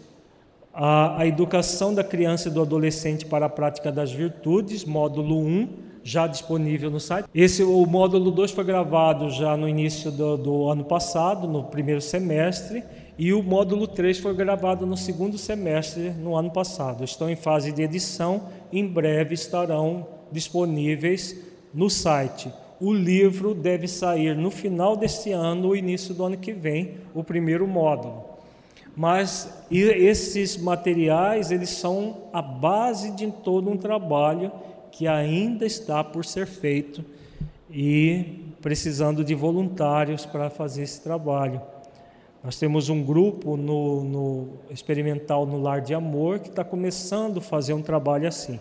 B: a, a educação da criança e do adolescente para a prática das virtudes, módulo 1, já disponível no site. Esse, o módulo 2 foi gravado já no início do, do, ano passado, no primeiro semestre, e o módulo 3 foi gravado no segundo semestre, no ano passado. Estão em fase de edição, em breve estarão disponíveis no site. O livro deve sair no final deste ano ou início do ano que vem, o primeiro módulo mas esses materiais eles são a base de todo um trabalho que ainda está por ser feito e precisando de voluntários para fazer esse trabalho. Nós temos um grupo no, no experimental no Lar de Amor que está começando a fazer um trabalho assim.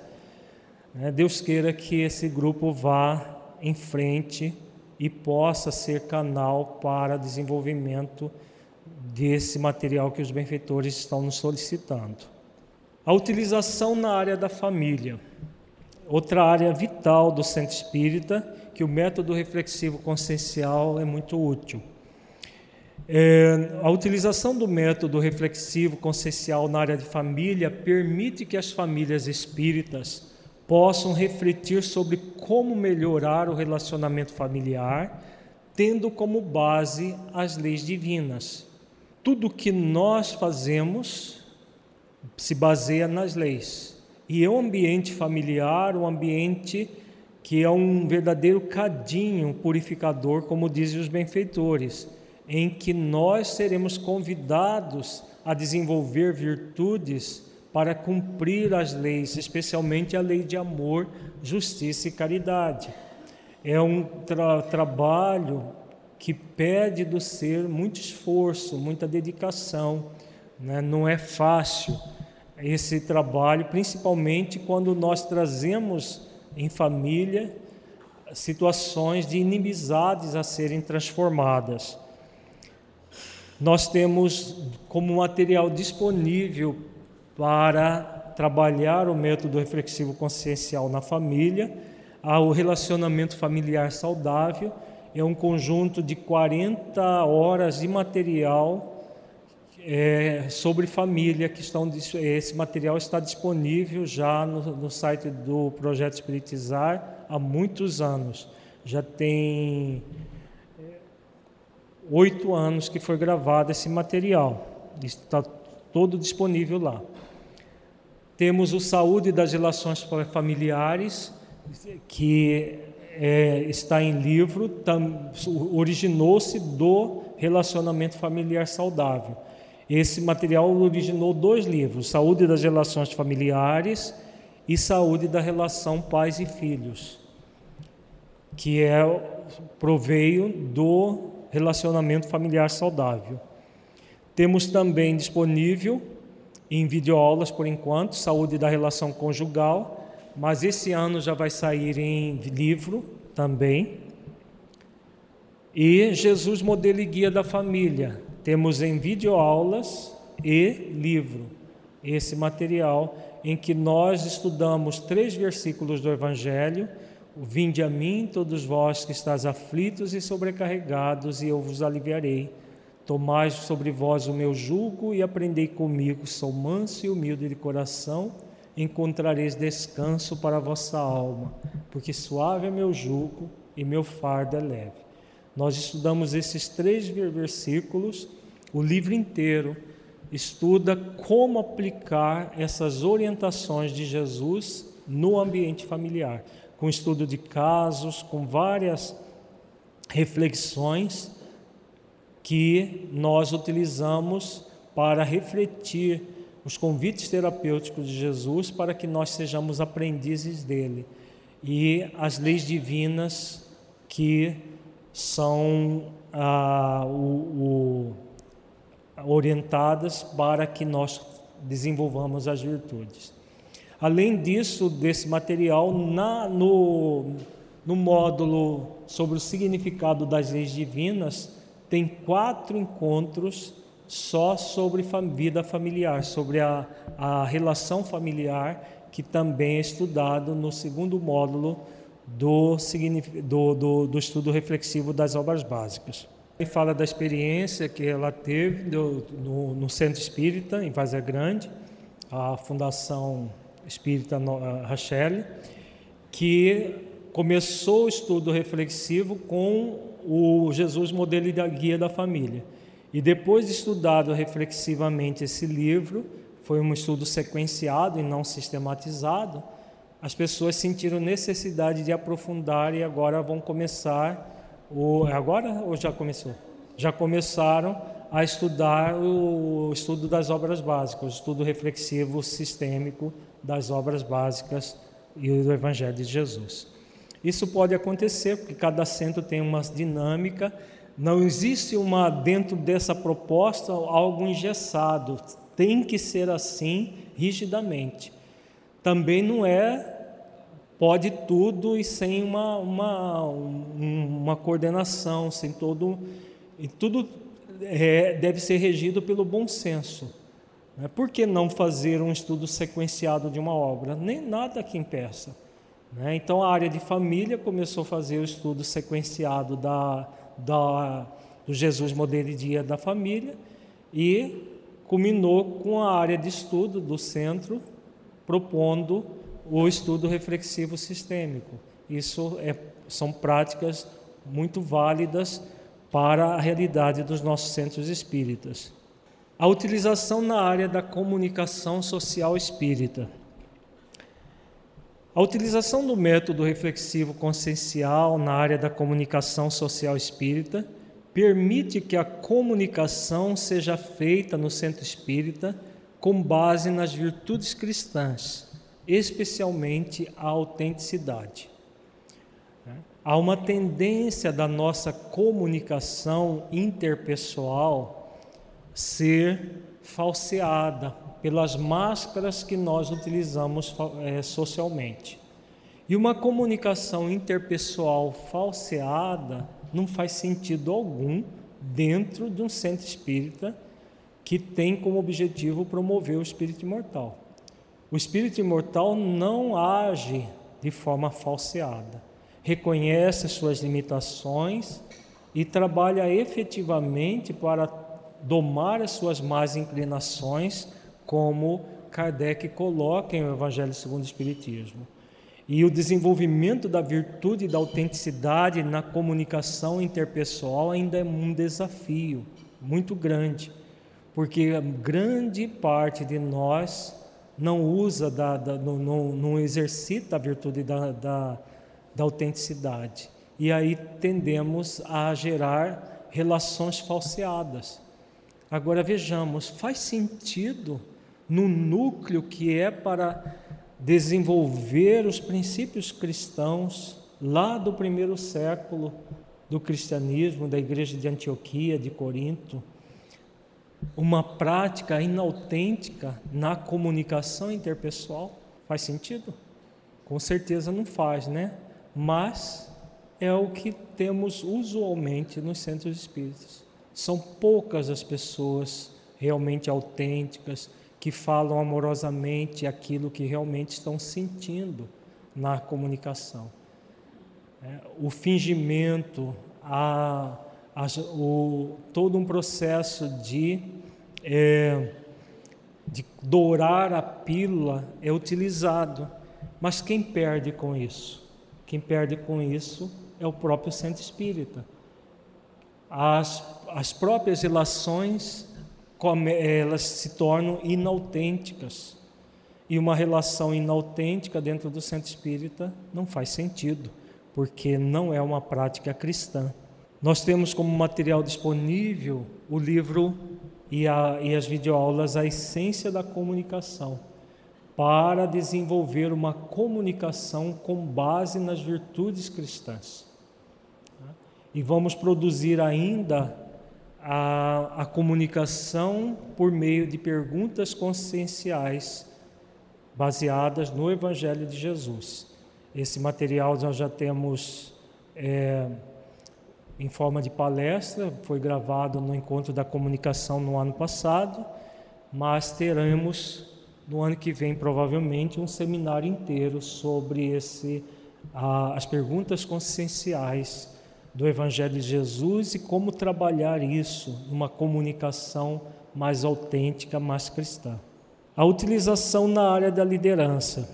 B: Né? Deus queira que esse grupo vá em frente e possa ser canal para desenvolvimento desse material que os benfeitores estão nos solicitando. A utilização na área da família. Outra área vital do centro espírita, que o método reflexivo consciencial é muito útil. É, a utilização do método reflexivo consciencial na área de família permite que as famílias espíritas possam refletir sobre como melhorar o relacionamento familiar, tendo como base as leis divinas. Tudo que nós fazemos se baseia nas leis. E é um ambiente familiar, um ambiente que é um verdadeiro cadinho purificador, como dizem os benfeitores em que nós seremos convidados a desenvolver virtudes para cumprir as leis, especialmente a lei de amor, justiça e caridade. É um tra trabalho que pede do ser muito esforço, muita dedicação. Né? Não é fácil esse trabalho, principalmente quando nós trazemos em família situações de inimizades a serem transformadas. Nós temos como material disponível para trabalhar o método reflexivo consciencial na família, o relacionamento familiar saudável, é um conjunto de 40 horas de material é, sobre família que estão esse material está disponível já no, no site do projeto Espiritizar há muitos anos já tem oito anos que foi gravado esse material. Está todo disponível lá. Temos o Saúde das Relações Familiares, que é, está em livro, originou-se do relacionamento familiar saudável. Esse material originou dois livros: Saúde das Relações Familiares e Saúde da Relação Pais e Filhos, que é proveio do relacionamento familiar saudável. Temos também disponível em videoaulas por enquanto, saúde da relação conjugal, mas esse ano já vai sair em livro também. E Jesus modelo e guia da família. Temos em videoaulas e livro esse material em que nós estudamos três versículos do Evangelho Vinde a mim, todos vós que estáis aflitos e sobrecarregados, e eu vos aliviarei. Tomai sobre vós o meu jugo e aprendei comigo, sou manso e humilde de coração, encontrareis descanso para a vossa alma, porque suave é meu jugo e meu fardo é leve. Nós estudamos esses três versículos, o livro inteiro estuda como aplicar essas orientações de Jesus no ambiente familiar com estudo de casos, com várias reflexões que nós utilizamos para refletir os convites terapêuticos de Jesus para que nós sejamos aprendizes dele e as leis divinas que são ah, o, o, orientadas para que nós desenvolvamos as virtudes. Além disso, desse material, na, no, no módulo sobre o significado das leis divinas, tem quatro encontros só sobre vida familiar, sobre a, a relação familiar, que também é estudado no segundo módulo do, do, do, do estudo reflexivo das obras básicas. Ele fala da experiência que ela teve do, no, no Centro Espírita, em Vazia Grande, a Fundação espírita Rachel, que começou o estudo reflexivo com o Jesus modelo e da guia da família. E depois de estudado reflexivamente esse livro, foi um estudo sequenciado e não sistematizado, as pessoas sentiram necessidade de aprofundar e agora vão começar o agora ou já começou? Já começaram a estudar o estudo das obras básicas, o estudo reflexivo sistêmico das obras básicas e do Evangelho de Jesus. Isso pode acontecer porque cada centro tem uma dinâmica, não existe uma dentro dessa proposta algo engessado, tem que ser assim rigidamente. Também não é pode tudo e sem uma, uma, uma coordenação, sem todo. E tudo é, deve ser regido pelo bom senso. Né? Por que não fazer um estudo sequenciado de uma obra? Nem nada que impeça. Né? Então a área de família começou a fazer o estudo sequenciado da, da, do Jesus Modelo de Dia da Família e culminou com a área de estudo do centro propondo o estudo reflexivo sistêmico. Isso é, são práticas muito válidas para a realidade dos nossos centros espíritas. A utilização na área da comunicação social espírita. A utilização do método reflexivo consciencial na área da comunicação social espírita permite que a comunicação seja feita no centro espírita com base nas virtudes cristãs, especialmente a autenticidade. Há uma tendência da nossa comunicação interpessoal ser falseada pelas máscaras que nós utilizamos é, socialmente. E uma comunicação interpessoal falseada não faz sentido algum dentro de um centro espírita que tem como objetivo promover o espírito imortal. O espírito imortal não age de forma falseada, reconhece suas limitações e trabalha efetivamente para domar as suas más inclinações, como Kardec coloca em O Evangelho segundo o Espiritismo. E o desenvolvimento da virtude e da autenticidade na comunicação interpessoal ainda é um desafio muito grande, porque grande parte de nós não usa, da, da, não, não, não, exercita a virtude da, da, da autenticidade. E aí tendemos a gerar relações falseadas. Agora vejamos, faz sentido no núcleo que é para desenvolver os princípios cristãos lá do primeiro século do cristianismo, da igreja de Antioquia, de Corinto, uma prática inautêntica na comunicação interpessoal? Faz sentido? Com certeza não faz, né? Mas é o que temos usualmente nos centros espíritas. São poucas as pessoas realmente autênticas, que falam amorosamente aquilo que realmente estão sentindo na comunicação. É, o fingimento, a, a, o, todo um processo de, é, de dourar a pílula é utilizado, mas quem perde com isso? Quem perde com isso é o próprio centro espírita. As, as próprias relações elas se tornam inautênticas. E uma relação inautêntica dentro do centro espírita não faz sentido, porque não é uma prática cristã. Nós temos como material disponível o livro e, a, e as videoaulas A Essência da Comunicação, para desenvolver uma comunicação com base nas virtudes cristãs. E vamos produzir ainda a, a comunicação por meio de perguntas conscienciais baseadas no Evangelho de Jesus. Esse material nós já temos é, em forma de palestra, foi gravado no Encontro da Comunicação no ano passado, mas teremos no ano que vem provavelmente um seminário inteiro sobre esse, a, as perguntas conscienciais do Evangelho de Jesus e como trabalhar isso numa comunicação mais autêntica, mais cristã. A utilização na área da liderança.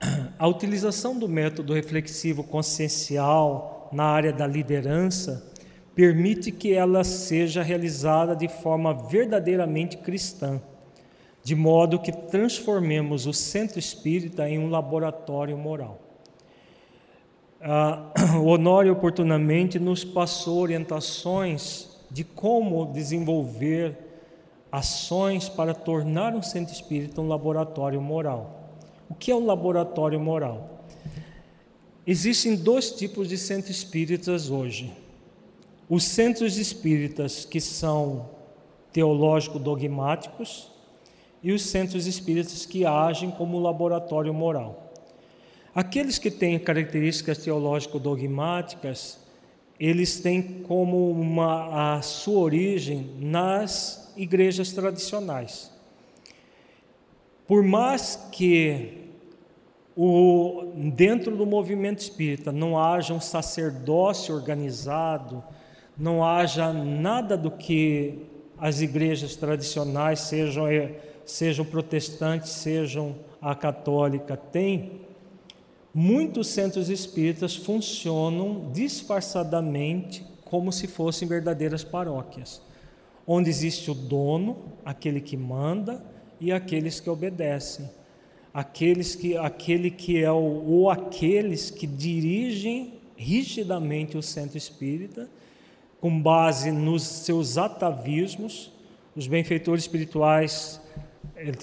B: A utilização do método reflexivo consciencial na área da liderança permite que ela seja realizada de forma verdadeiramente cristã, de modo que transformemos o centro espírita em um laboratório moral. Ah, Honório oportunamente nos passou orientações de como desenvolver ações para tornar um centro espírita um laboratório moral. O que é um laboratório moral? Existem dois tipos de centros espíritas hoje. Os centros espíritas que são teológico-dogmáticos e os centros espíritas que agem como laboratório moral. Aqueles que têm características teológico-dogmáticas, eles têm como uma, a sua origem nas igrejas tradicionais. Por mais que o, dentro do movimento espírita não haja um sacerdócio organizado, não haja nada do que as igrejas tradicionais, sejam, eh, sejam protestantes, sejam a católica, têm, muitos centros espíritas funcionam disfarçadamente como se fossem verdadeiras paróquias, onde existe o dono, aquele que manda e aqueles que obedecem, aqueles que, aquele que é o, ou aqueles que dirigem rigidamente o centro espírita com base nos seus atavismos. Os benfeitores espirituais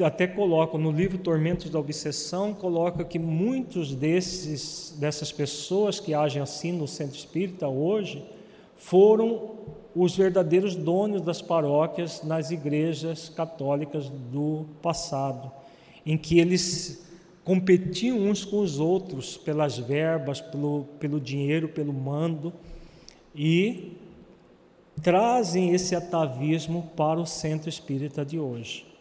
B: até colocam no livro Tormentos da Obsessão, coloca que muitos desses dessas pessoas que agem assim no centro espírita hoje foram os verdadeiros donos das paróquias nas igrejas católicas do passado, em que eles competiam uns com os outros pelas verbas, pelo, pelo dinheiro, pelo mando e trazem esse atavismo para o centro espírita de hoje.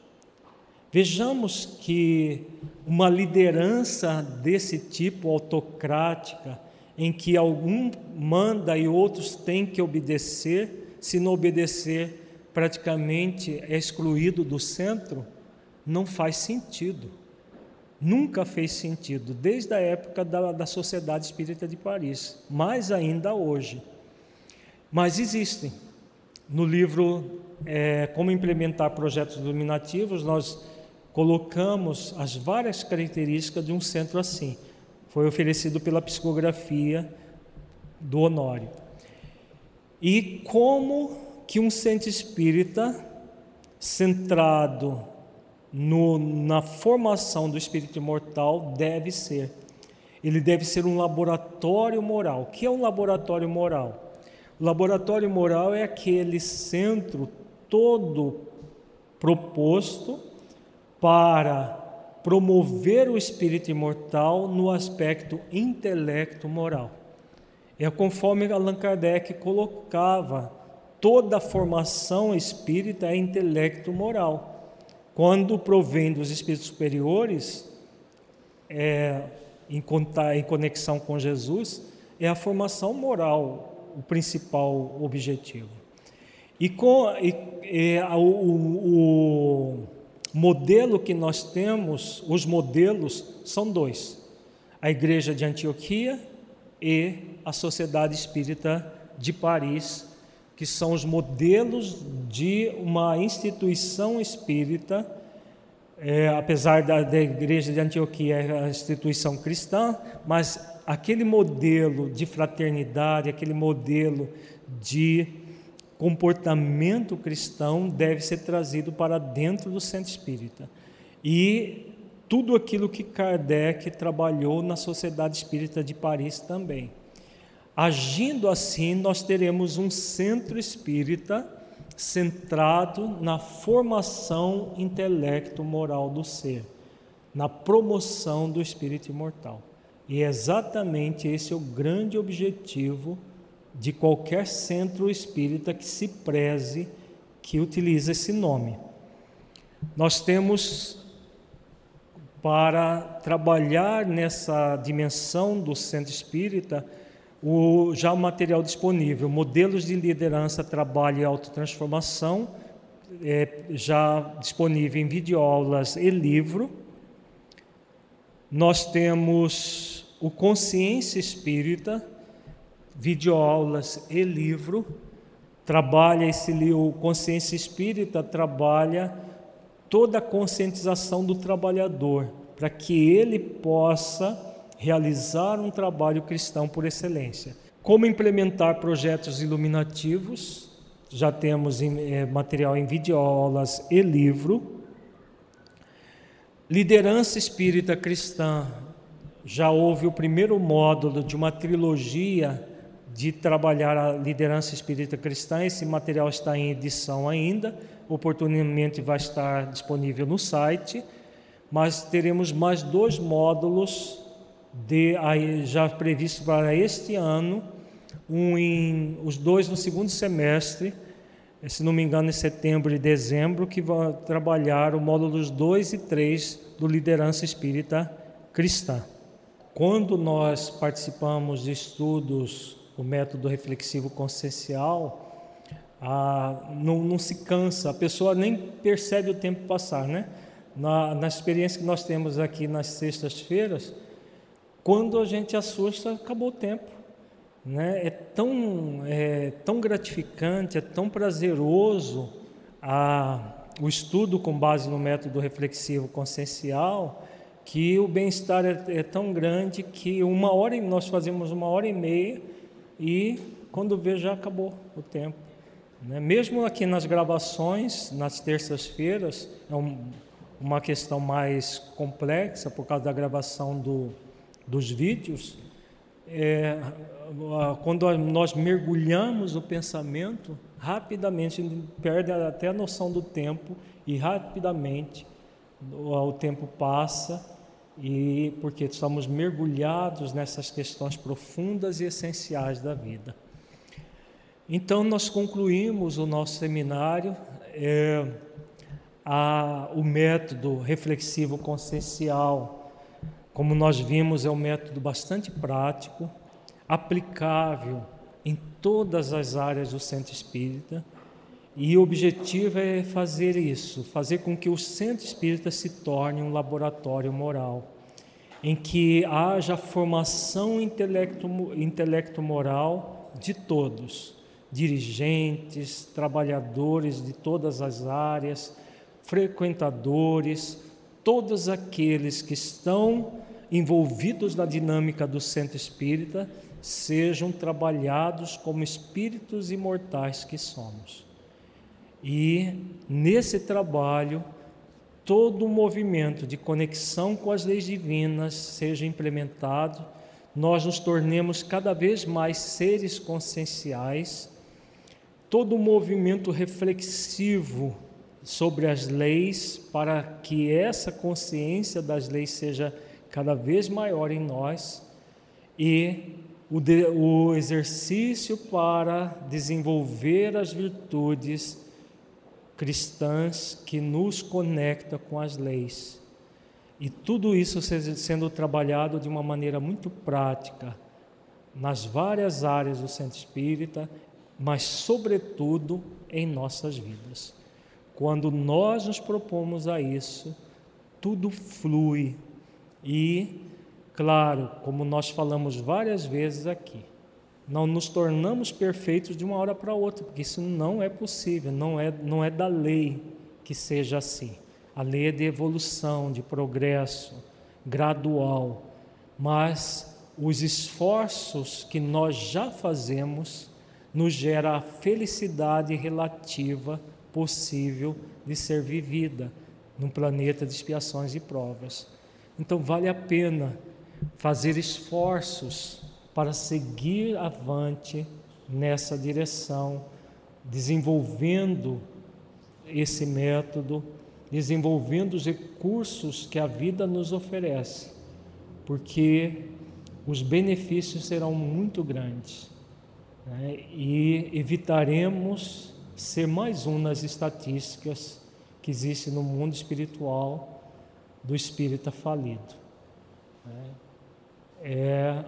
B: Vejamos que uma liderança desse tipo autocrática, em que algum manda e outros têm que obedecer, se não obedecer, praticamente é excluído do centro, não faz sentido. Nunca fez sentido, desde a época da, da Sociedade Espírita de Paris, mais ainda hoje. Mas existem. No livro é, Como Implementar Projetos Iluminativos, nós colocamos as várias características de um centro assim. Foi oferecido pela psicografia do Honório. E como que um centro espírita centrado no, na formação do espírito imortal deve ser. Ele deve ser um laboratório moral. O que é um laboratório moral? O laboratório moral é aquele centro todo proposto para promover o espírito imortal no aspecto intelecto moral. É conforme Allan Kardec colocava toda a formação espírita é intelecto moral. Quando provém dos espíritos superiores, é, em, em conexão com Jesus, é a formação moral, o principal objetivo. E, com, e, e o, o, modelo que nós temos, os modelos são dois: a Igreja de Antioquia e a Sociedade Espírita de Paris, que são os modelos de uma instituição espírita. É, apesar da, da Igreja de Antioquia é a instituição cristã, mas aquele modelo de fraternidade, aquele modelo de comportamento cristão deve ser trazido para dentro do centro espírita. E tudo aquilo que Kardec trabalhou na Sociedade Espírita de Paris também. Agindo assim, nós teremos um centro espírita centrado na formação intelecto-moral do ser, na promoção do espírito imortal. E é exatamente esse é o grande objetivo de qualquer centro espírita que se preze, que utiliza esse nome. Nós temos para trabalhar nessa dimensão do centro espírita o, já o material disponível, modelos de liderança, trabalho e autotransformação, é, já disponível em videoaulas e livro. Nós temos o Consciência Espírita, videoaulas e livro, trabalha esse o Consciência Espírita trabalha toda a conscientização do trabalhador, para que ele possa realizar um trabalho cristão por excelência. Como implementar projetos iluminativos? Já temos em, é, material em videoaulas e livro. Liderança espírita cristã, já houve o primeiro módulo de uma trilogia de trabalhar a liderança espírita cristã. Esse material está em edição ainda, oportunamente vai estar disponível no site, mas teremos mais dois módulos de, já previstos para este ano, um em, os dois no segundo semestre, se não me engano, em setembro e dezembro, que vão trabalhar o módulos 2 e 3 do Liderança Espírita Cristã. quando nós participamos de estudos do método reflexivo consciencial, não, não, se cansa, a pessoa nem percebe o tempo passar, né? Na, na experiência que nós temos aqui nas sextas-feiras, quando a gente assusta, acabou o tempo. Né? É, tão, é tão gratificante, é tão prazeroso a, o estudo com base no método reflexivo consciencial que o bem-estar é, é, tão grande que uma hora nós fazemos uma hora e meia e quando vê já acabou o tempo. Né? Mesmo aqui nas gravações, nas terças-feiras, é um, uma questão mais complexa por causa da gravação do, dos vídeos, é, quando nós mergulhamos no pensamento, rapidamente perde até a noção do tempo e rapidamente o tempo passa e porque estamos mergulhados nessas questões profundas e essenciais da vida. Então nós concluímos o nosso seminário, é, a, o método reflexivo consciencial como nós vimos, é um método bastante prático, aplicável em todas as áreas do centro espírita. E o objetivo é fazer isso, fazer com que o centro espírita se torne um laboratório moral, em que haja formação intelecto, intelecto moral de todos, dirigentes, trabalhadores de todas as áreas, frequentadores, todos aqueles que estão envolvidos na dinâmica do centro espírita sejam trabalhados como espíritos imortais que somos. E nesse trabalho, todo o movimento de conexão com as leis divinas seja implementado, nós nos tornemos cada vez mais seres conscienciais, todo o movimento reflexivo sobre as leis, para que essa consciência das leis seja cada vez maior em nós e o, de, o exercício para desenvolver as virtudes cristãs que nos conecta com as leis. E tudo isso sendo trabalhado de uma maneira muito prática nas várias áreas do centro espírita, mas sobretudo em nossas vidas. Quando nós nos propomos a isso, tudo flui e, claro, como nós falamos várias vezes aqui, não nos tornamos perfeitos de uma hora para outra, porque isso não é possível, não é, não é da lei que seja assim. A lei é de evolução, de progresso gradual, mas os esforços que nós já fazemos nos gera a felicidade relativa possível de ser vivida num planeta de expiações e provas. Então vale a pena fazer esforços para seguir avante nessa direção, desenvolvendo esse método, desenvolvendo os recursos que a vida nos oferece, porque os benefícios serão muito grandes né? e evitaremos ser mais um nas estatísticas que existe no mundo espiritual do espírita falido. É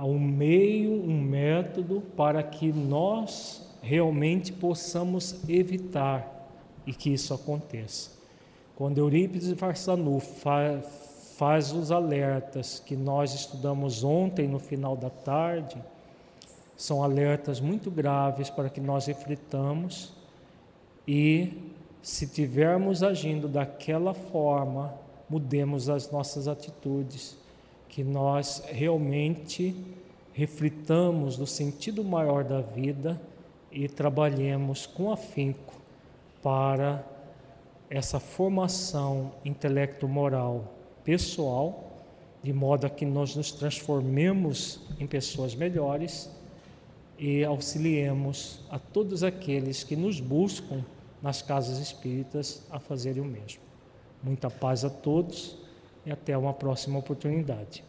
B: um meio, um método para que nós realmente possamos evitar e que isso aconteça. Quando Eurípides Farsanu fa faz os alertas que nós estudamos ontem no final da tarde, são alertas muito graves para que nós reflitamos e, se tivermos agindo daquela forma, mudemos as nossas atitudes, que nós realmente reflitamos no sentido maior da vida e trabalhemos com afinco para essa formação intelecto-moral pessoal, de modo a que nós nos transformemos em pessoas melhores e auxiliemos a todos aqueles que nos buscam nas casas espíritas a fazerem o mesmo. Muita paz a todos e até uma próxima oportunidade.